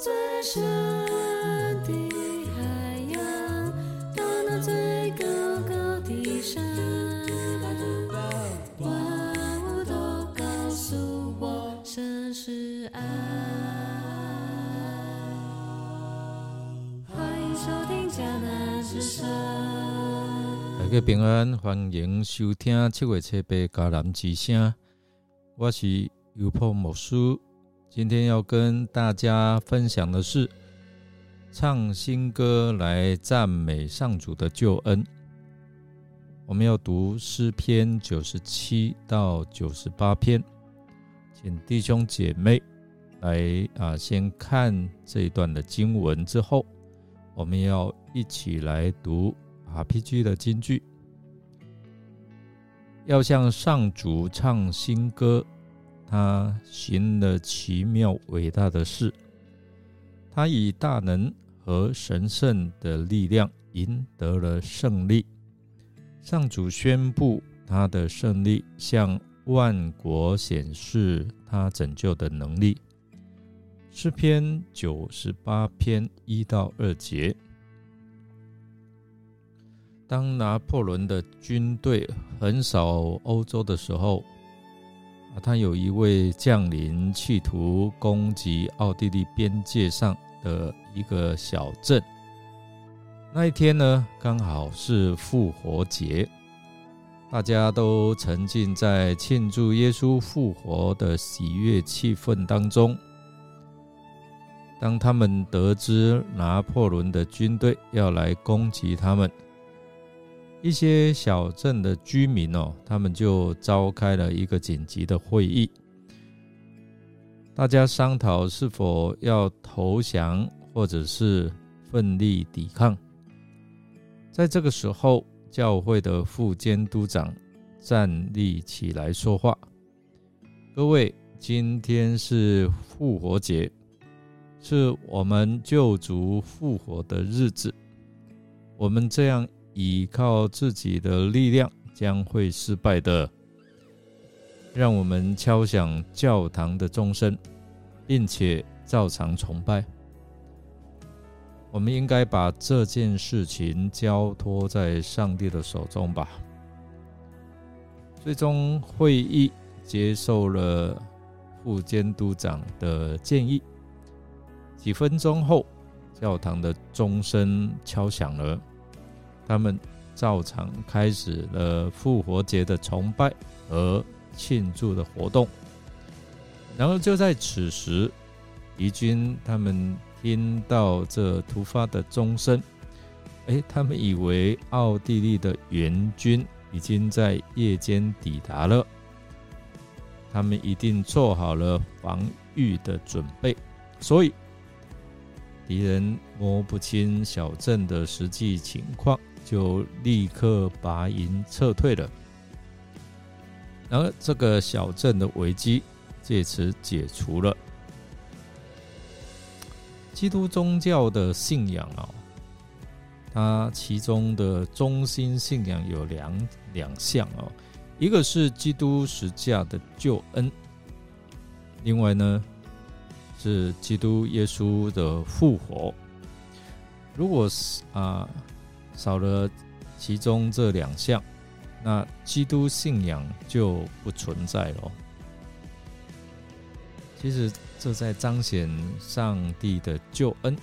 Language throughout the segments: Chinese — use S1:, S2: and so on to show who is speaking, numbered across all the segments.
S1: 最深的海洋，到那最高高的山，万物都告诉我，神是爱。欢迎收听迦南之声。
S2: 大家平安，欢迎收听七月七八迦南之声。我是优破牧师，今天要跟大家分享的是唱新歌来赞美上主的救恩。我们要读诗篇九十七到九十八篇，请弟兄姐妹来啊，先看这一段的经文之后，我们要一起来读。RPG 的金句，要向上主唱新歌，他行了奇妙伟大的事，他以大能和神圣的力量赢得了胜利。上主宣布他的胜利，向万国显示他拯救的能力。诗篇九十八篇一到二节。当拿破仑的军队横扫欧洲的时候，啊，他有一位将领企图攻击奥地利边界上的一个小镇。那一天呢，刚好是复活节，大家都沉浸在庆祝耶稣复活的喜悦气氛当中。当他们得知拿破仑的军队要来攻击他们，一些小镇的居民哦，他们就召开了一个紧急的会议，大家商讨是否要投降，或者是奋力抵抗。在这个时候，教会的副监督长站立起来说话：“各位，今天是复活节，是我们救主复活的日子，我们这样。”依靠自己的力量将会失败的。让我们敲响教堂的钟声，并且照常崇拜。我们应该把这件事情交托在上帝的手中吧。最终，会议接受了副监督长的建议。几分钟后，教堂的钟声敲响了。他们照常开始了复活节的崇拜和庆祝的活动。然后就在此时，敌军他们听到这突发的钟声，哎，他们以为奥地利的援军已经在夜间抵达了，他们一定做好了防御的准备，所以敌人摸不清小镇的实际情况。就立刻拔营撤退了，然而这个小镇的危机借此解除了。基督宗教的信仰啊，它其中的中心信仰有两两项哦，一个是基督十架的救恩，另外呢是基督耶稣的复活。如果是啊。少了其中这两项，那基督信仰就不存在了。其实这在彰显上帝的救恩，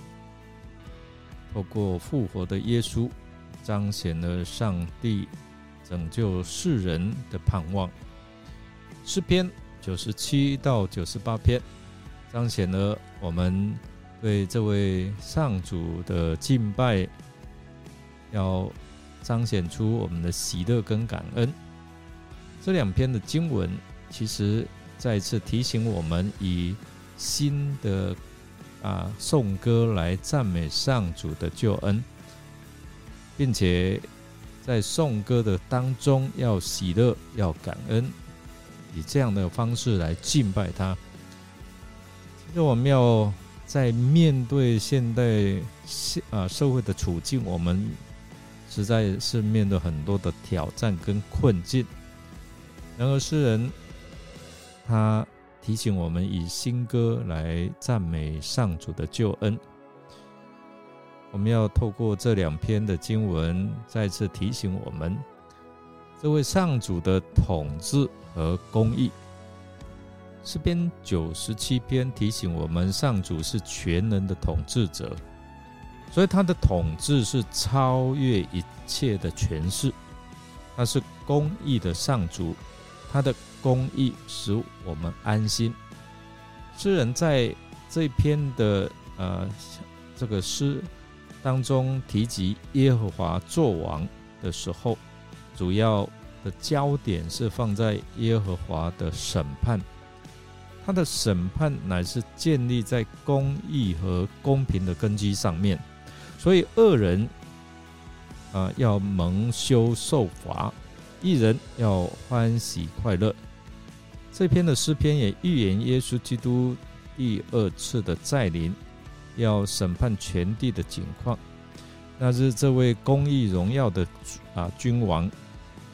S2: 透过复活的耶稣，彰显了上帝拯救世人的盼望。诗篇九十七到九十八篇，彰显了我们对这位上主的敬拜。要彰显出我们的喜乐跟感恩，这两篇的经文其实再次提醒我们，以新的啊颂歌来赞美上主的救恩，并且在颂歌的当中要喜乐，要感恩，以这样的方式来敬拜他。其实我们要在面对现代现啊社会的处境，我们。实在是面对很多的挑战跟困境，然而诗人他提醒我们以新歌来赞美上主的救恩。我们要透过这两篇的经文，再次提醒我们，这位上主的统治和公义。诗篇九十七篇提醒我们，上主是全能的统治者，所以他的统治是超越一切的权势。他是公义的上主，他的公义使我们安心。诗人在这篇的呃这个诗当中提及耶和华作王的时候，主要的焦点是放在耶和华的审判。他的审判乃是建立在公义和公平的根基上面，所以恶人啊要蒙羞受罚，一人要欢喜快乐。这篇的诗篇也预言耶稣基督第二次的再临，要审判全地的景况。那是这位公义荣耀的啊君王，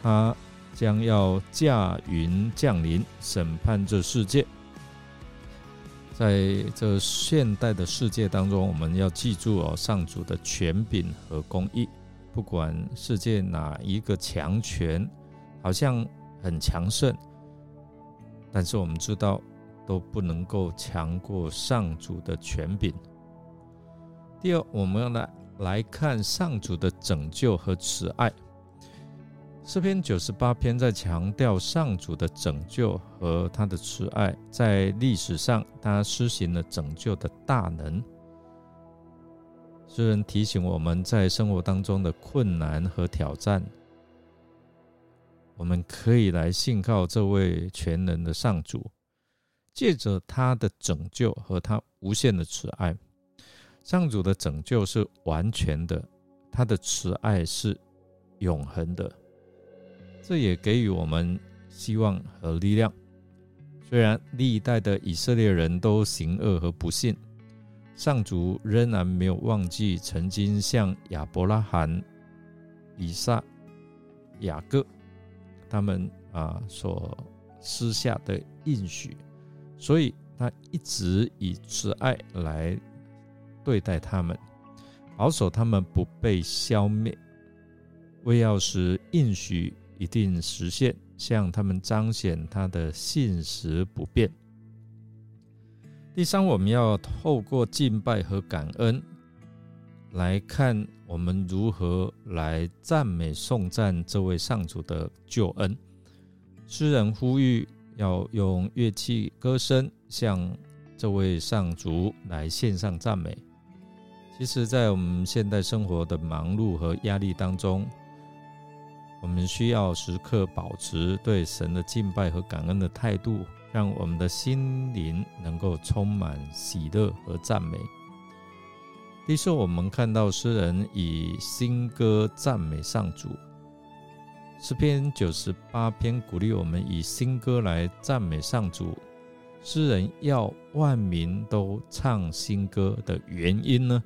S2: 他将要驾云降临，审判这世界。在这现代的世界当中，我们要记住哦，上主的权柄和公义。不管世界哪一个强权，好像很强盛，但是我们知道都不能够强过上主的权柄。第二，我们要来来看上主的拯救和慈爱。诗篇九十八篇在强调上主的拯救和他的慈爱，在历史上他施行了拯救的大能。诗人提醒我们在生活当中的困难和挑战，我们可以来信靠这位全能的上主，借着他的拯救和他无限的慈爱。上主的拯救是完全的，他的慈爱是永恒的。这也给予我们希望和力量。虽然历代的以色列人都行恶和不信，上主仍然没有忘记曾经向亚伯拉罕、以撒、雅各他们啊所施下的应许，所以他一直以慈爱来对待他们，保守他们不被消灭，为要使应许。一定实现，向他们彰显他的信实不变。第三，我们要透过敬拜和感恩来看我们如何来赞美颂赞这位上主的救恩。诗人呼吁要用乐器歌声向这位上主来献上赞美。其实，在我们现代生活的忙碌和压力当中，我们需要时刻保持对神的敬拜和感恩的态度，让我们的心灵能够充满喜乐和赞美。第四，我们看到诗人以新歌赞美上主。诗篇九十八篇鼓励我们以新歌来赞美上主。诗人要万民都唱新歌的原因呢，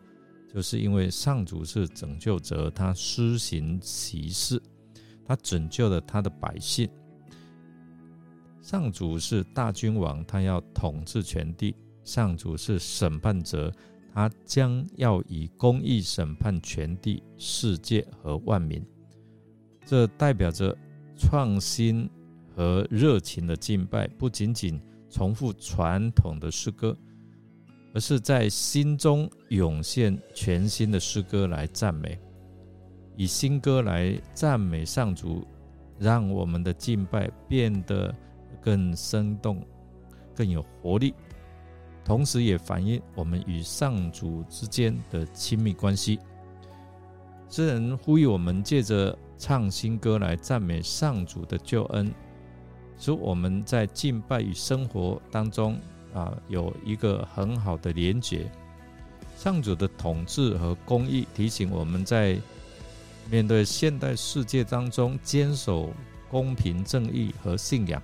S2: 就是因为上主是拯救者，他施行奇事。他拯救了他的百姓。上主是大君王，他要统治全地。上主是审判者，他将要以公义审判全地、世界和万民。这代表着创新和热情的敬拜，不仅仅重复传统的诗歌，而是在心中涌现全新的诗歌来赞美。以新歌来赞美上主，让我们的敬拜变得更生动、更有活力，同时也反映我们与上主之间的亲密关系。诗人呼吁我们借着唱新歌来赞美上主的救恩，使我们在敬拜与生活当中啊有一个很好的连结。上主的统治和公义提醒我们在。面对现代世界当中坚守公平正义和信仰，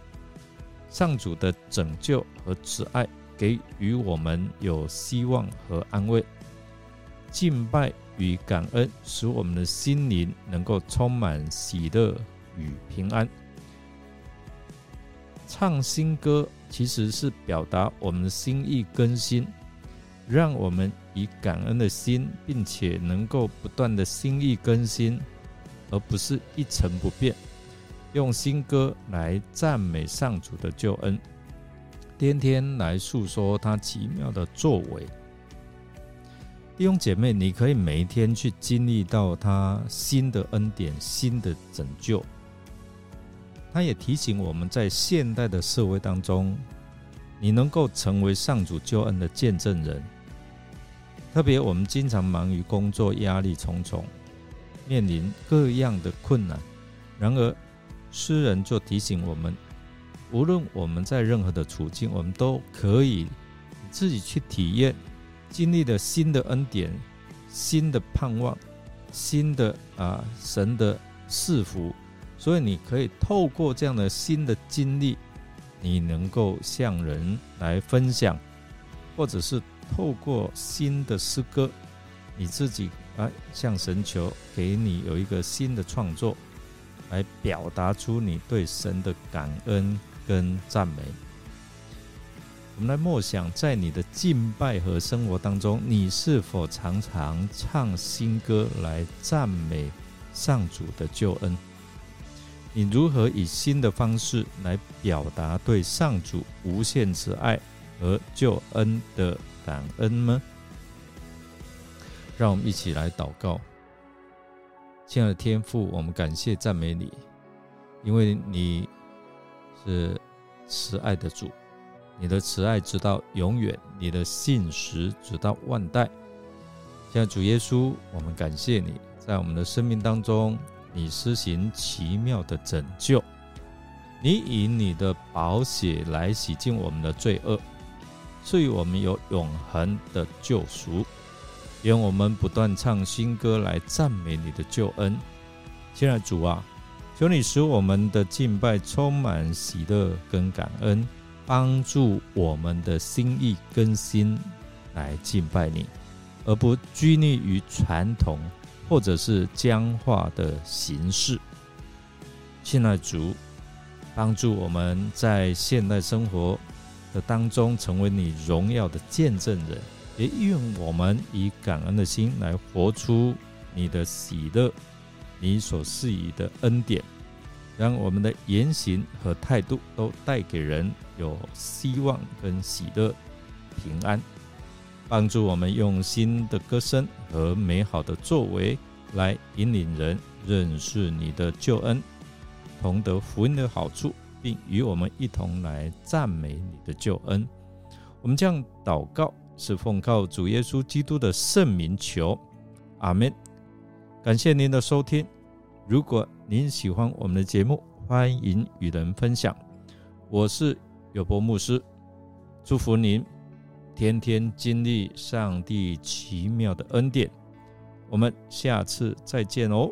S2: 上主的拯救和慈爱给予我们有希望和安慰。敬拜与感恩使我们的心灵能够充满喜乐与平安。唱新歌其实是表达我们的心意更新，让我们以感恩的心，并且能够不断的心意更新，而不是一成不变，用新歌来赞美上主的救恩，天天来诉说他奇妙的作为。弟兄姐妹，你可以每一天去经历到他新的恩典、新的拯救。他也提醒我们在现代的社会当中，你能够成为上主救恩的见证人。特别我们经常忙于工作，压力重重，面临各样的困难。然而，诗人就提醒我们，无论我们在任何的处境，我们都可以自己去体验。经历了新的恩典、新的盼望、新的啊神的赐福，所以你可以透过这样的新的经历，你能够向人来分享，或者是透过新的诗歌，你自己啊向神求，给你有一个新的创作，来表达出你对神的感恩跟赞美。我们来默想，在你的敬拜和生活当中，你是否常常唱新歌来赞美上主的救恩？你如何以新的方式来表达对上主无限慈爱和救恩的感恩呢？让我们一起来祷告，亲爱的天父，我们感谢赞美你，因为你是慈爱的主。你的慈爱直到永远，你的信实直到万代。像主耶稣，我们感谢你在我们的生命当中，你施行奇妙的拯救，你以你的宝血来洗净我们的罪恶，赐予我们有永恒的救赎。愿我们不断唱新歌来赞美你的救恩。亲爱的主啊，求你使我们的敬拜充满喜乐跟感恩。帮助我们的心意更新来敬拜你，而不拘泥于传统或者是僵化的形式。亲爱主，帮助我们在现代生活的当中成为你荣耀的见证人，也愿我们以感恩的心来活出你的喜乐，你所赐予的恩典。让我们的言行和态度都带给人有希望跟喜乐、平安，帮助我们用新的歌声和美好的作为来引领人认识你的救恩，同得福音的好处，并与我们一同来赞美你的救恩。我们将祷告是奉靠主耶稣基督的圣名求，阿门。感谢您的收听。如果您喜欢我们的节目，欢迎与人分享。我是有博牧师，祝福您天天经历上帝奇妙的恩典。我们下次再见哦。